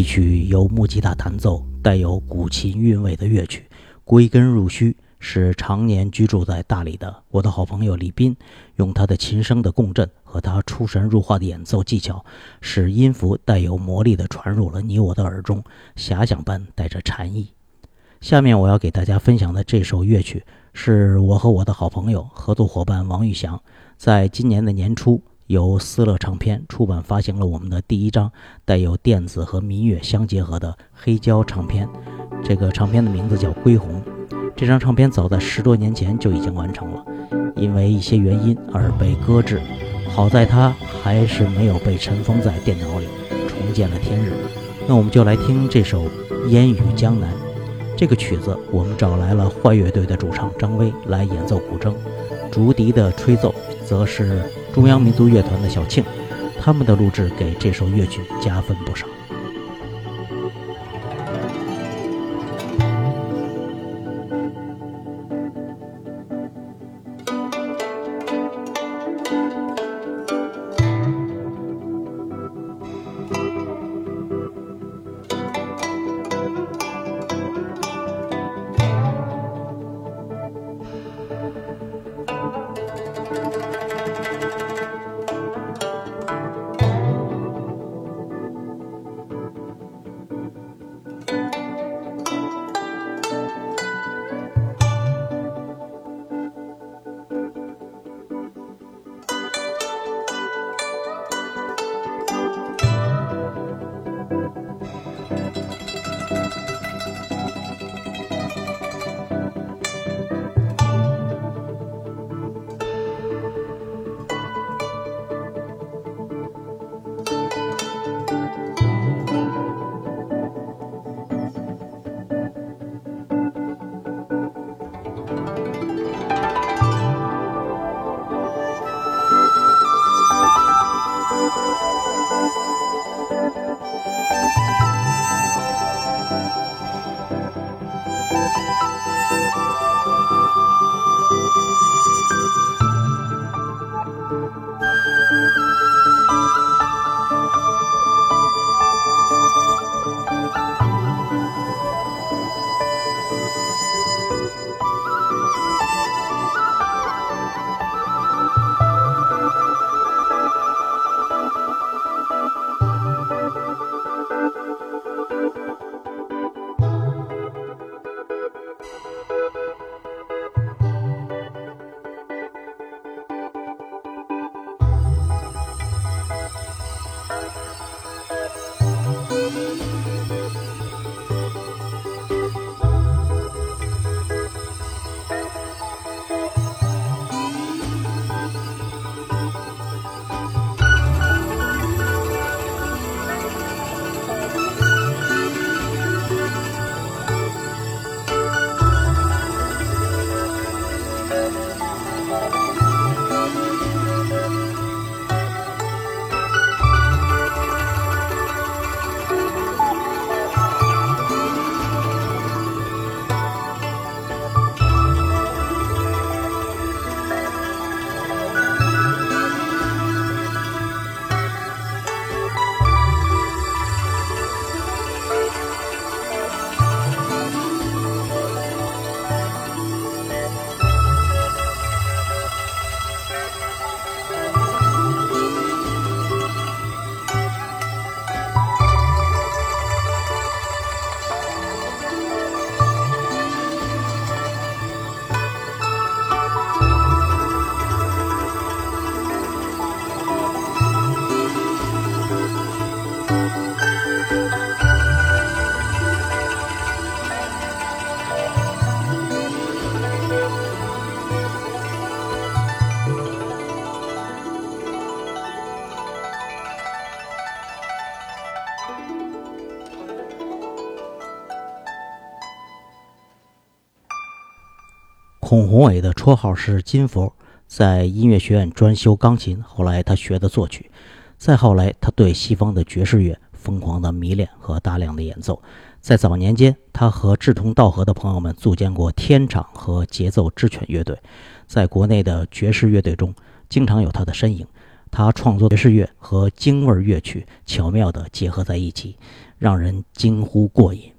一曲由木吉他弹奏、带有古琴韵味的乐曲，归根入虚。是常年居住在大理的我的好朋友李斌，用他的琴声的共振和他出神入化的演奏技巧，使音符带有魔力的传入了你我的耳中，遐想般带着禅意。下面我要给大家分享的这首乐曲，是我和我的好朋友合作伙伴王玉祥，在今年的年初由思乐唱片出版发行了我们的第一张带有电子和民乐相结合的黑胶唱片，这个唱片的名字叫《归鸿》。这张唱片早在十多年前就已经完成了，因为一些原因而被搁置。好在它还是没有被尘封在电脑里，重见了天日。那我们就来听这首《烟雨江南》。这个曲子我们找来了坏乐队的主唱张威来演奏古筝，竹笛的吹奏则是中央民族乐团的小庆，他们的录制给这首乐曲加分不少。孔宏伟的绰号是金佛，在音乐学院专修钢琴。后来他学的作曲，再后来他对西方的爵士乐疯狂的迷恋和大量的演奏。在早年间，他和志同道合的朋友们组建过天场和节奏之犬乐队，在国内的爵士乐队中经常有他的身影。他创作爵士乐和京味乐曲巧妙地结合在一起，让人惊呼过瘾。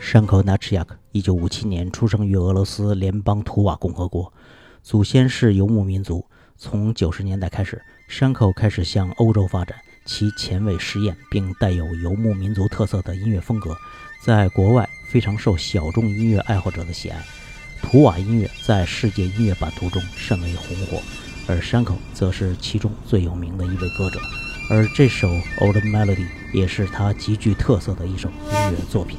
山口纳赤亚克，一九五七年出生于俄罗斯联邦图瓦共和国，祖先是游牧民族。从九十年代开始，山口开始向欧洲发展，其前卫实验并带有游牧民族特色的音乐风格，在国外非常受小众音乐爱好者的喜爱。图瓦音乐在世界音乐版图中甚为红火，而山口则是其中最有名的一位歌者。而这首《Old Melody》也是他极具特色的一首音乐作品。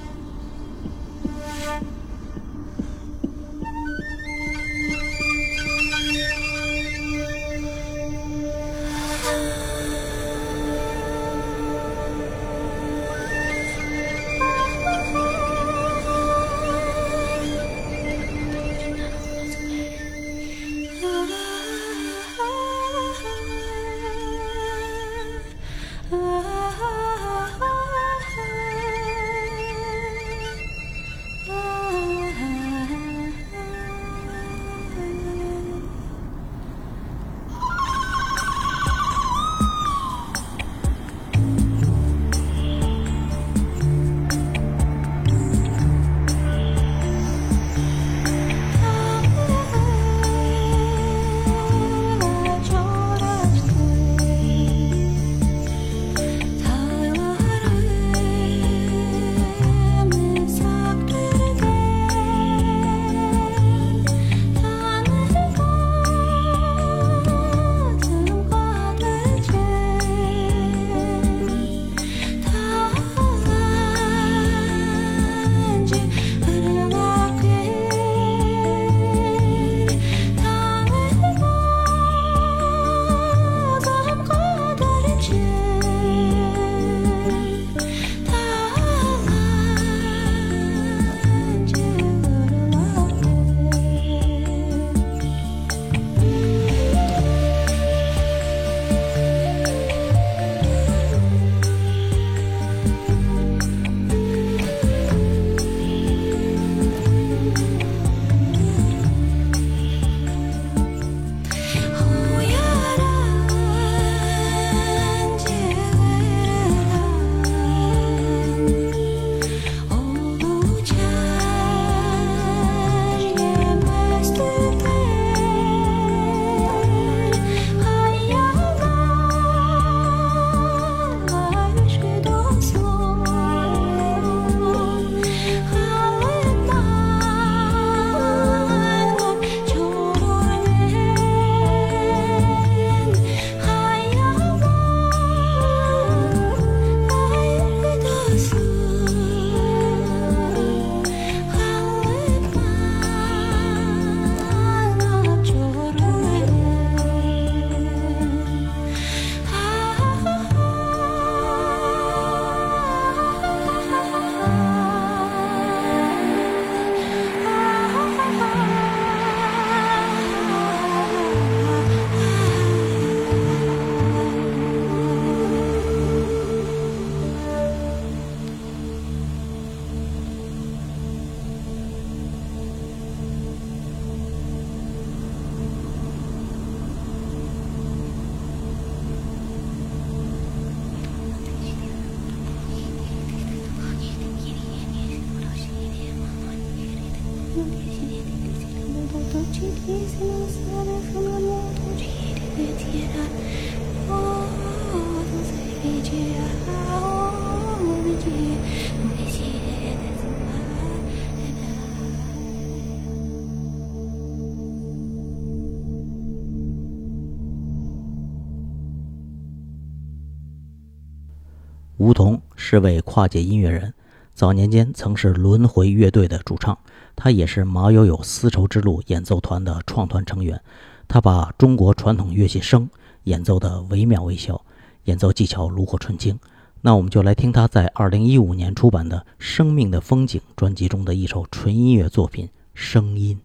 是位跨界音乐人，早年间曾是轮回乐队的主唱，他也是马友友丝绸之路演奏团的创团成员。他把中国传统乐器笙演奏得惟妙惟肖，演奏技巧炉火纯青。那我们就来听他在二零一五年出版的《生命的风景》专辑中的一首纯音乐作品《声音》。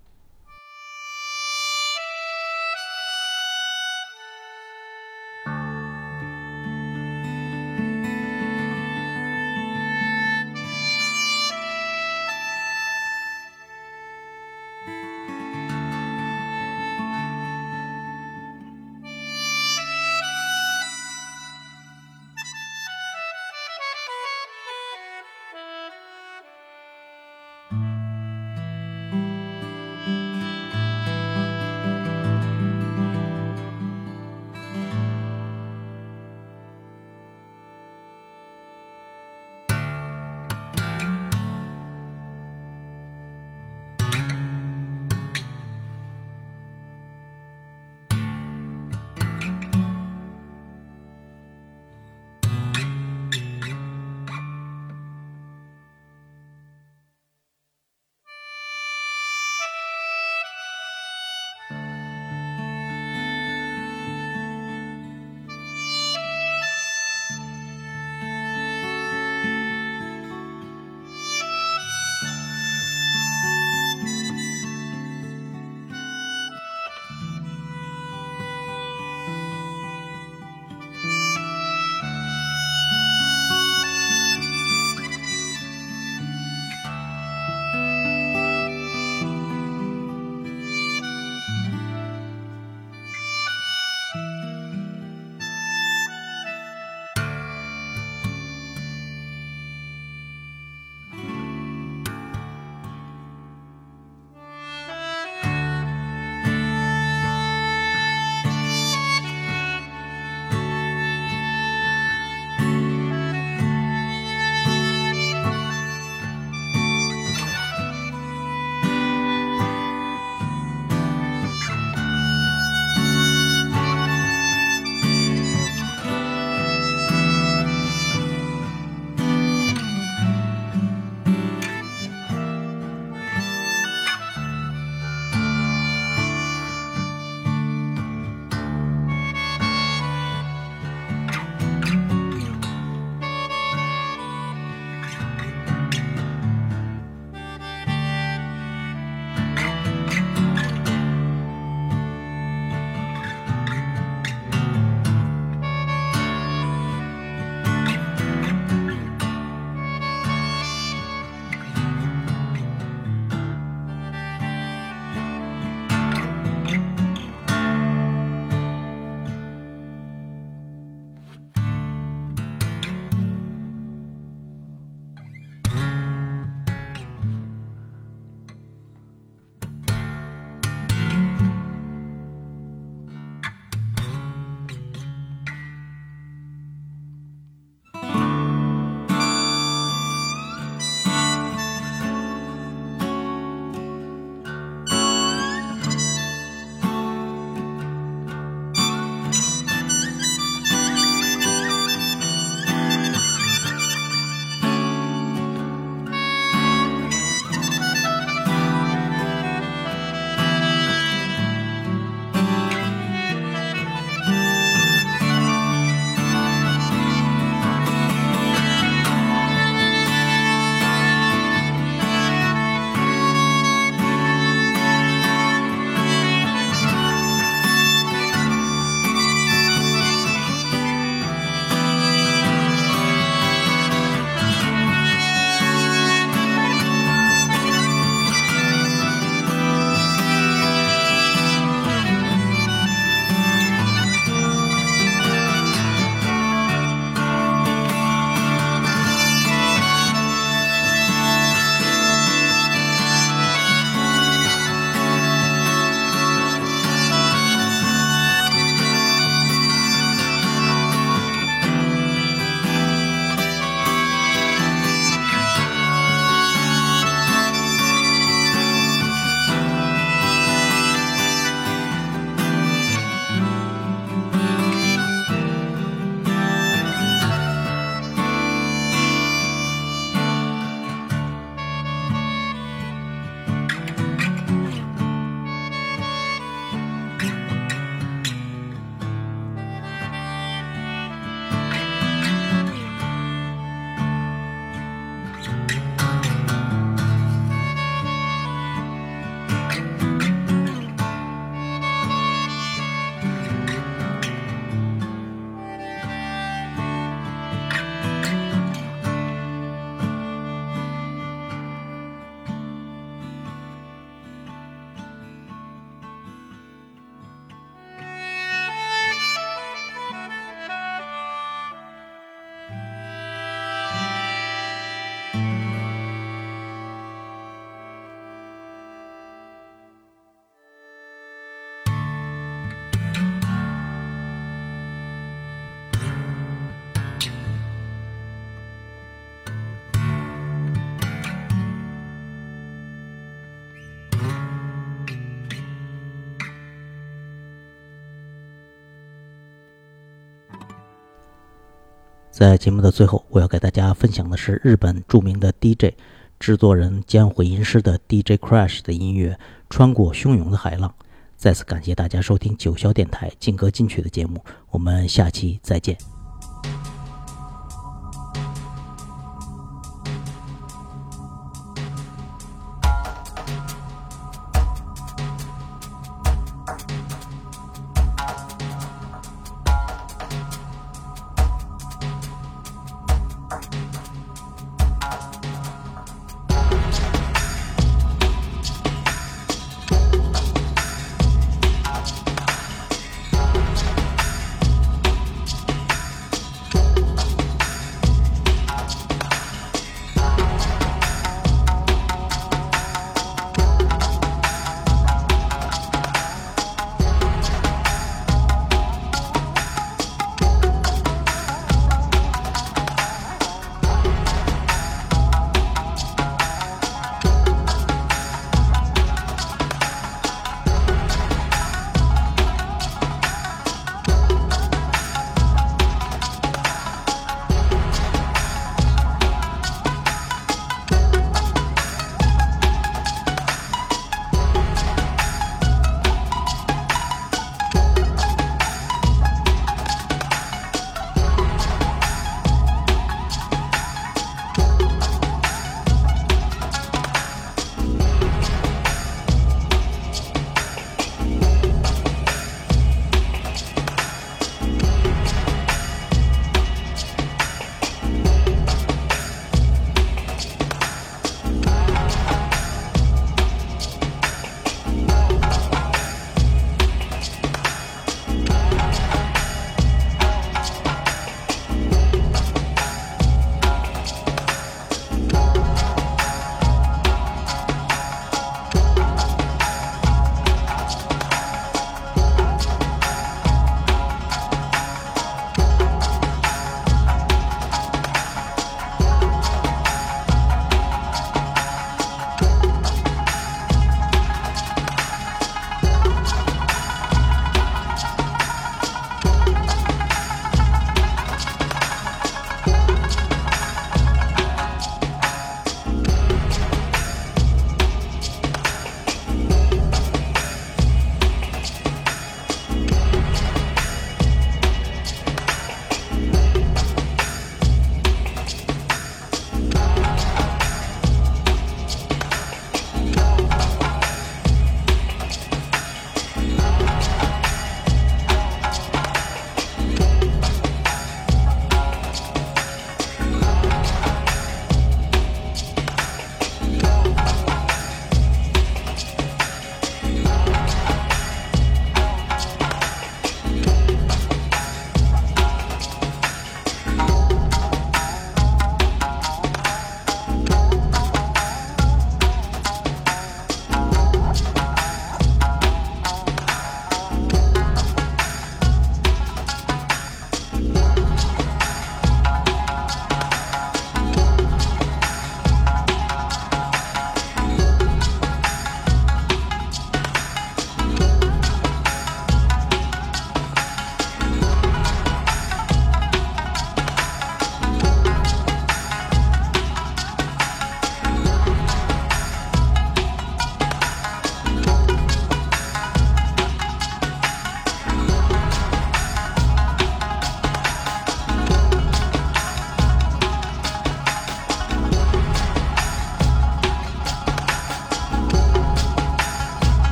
在节目的最后，我要给大家分享的是日本著名的 DJ、制作人兼混音师的 DJ Crash 的音乐《穿过汹涌的海浪》。再次感谢大家收听九霄电台劲歌金曲的节目，我们下期再见。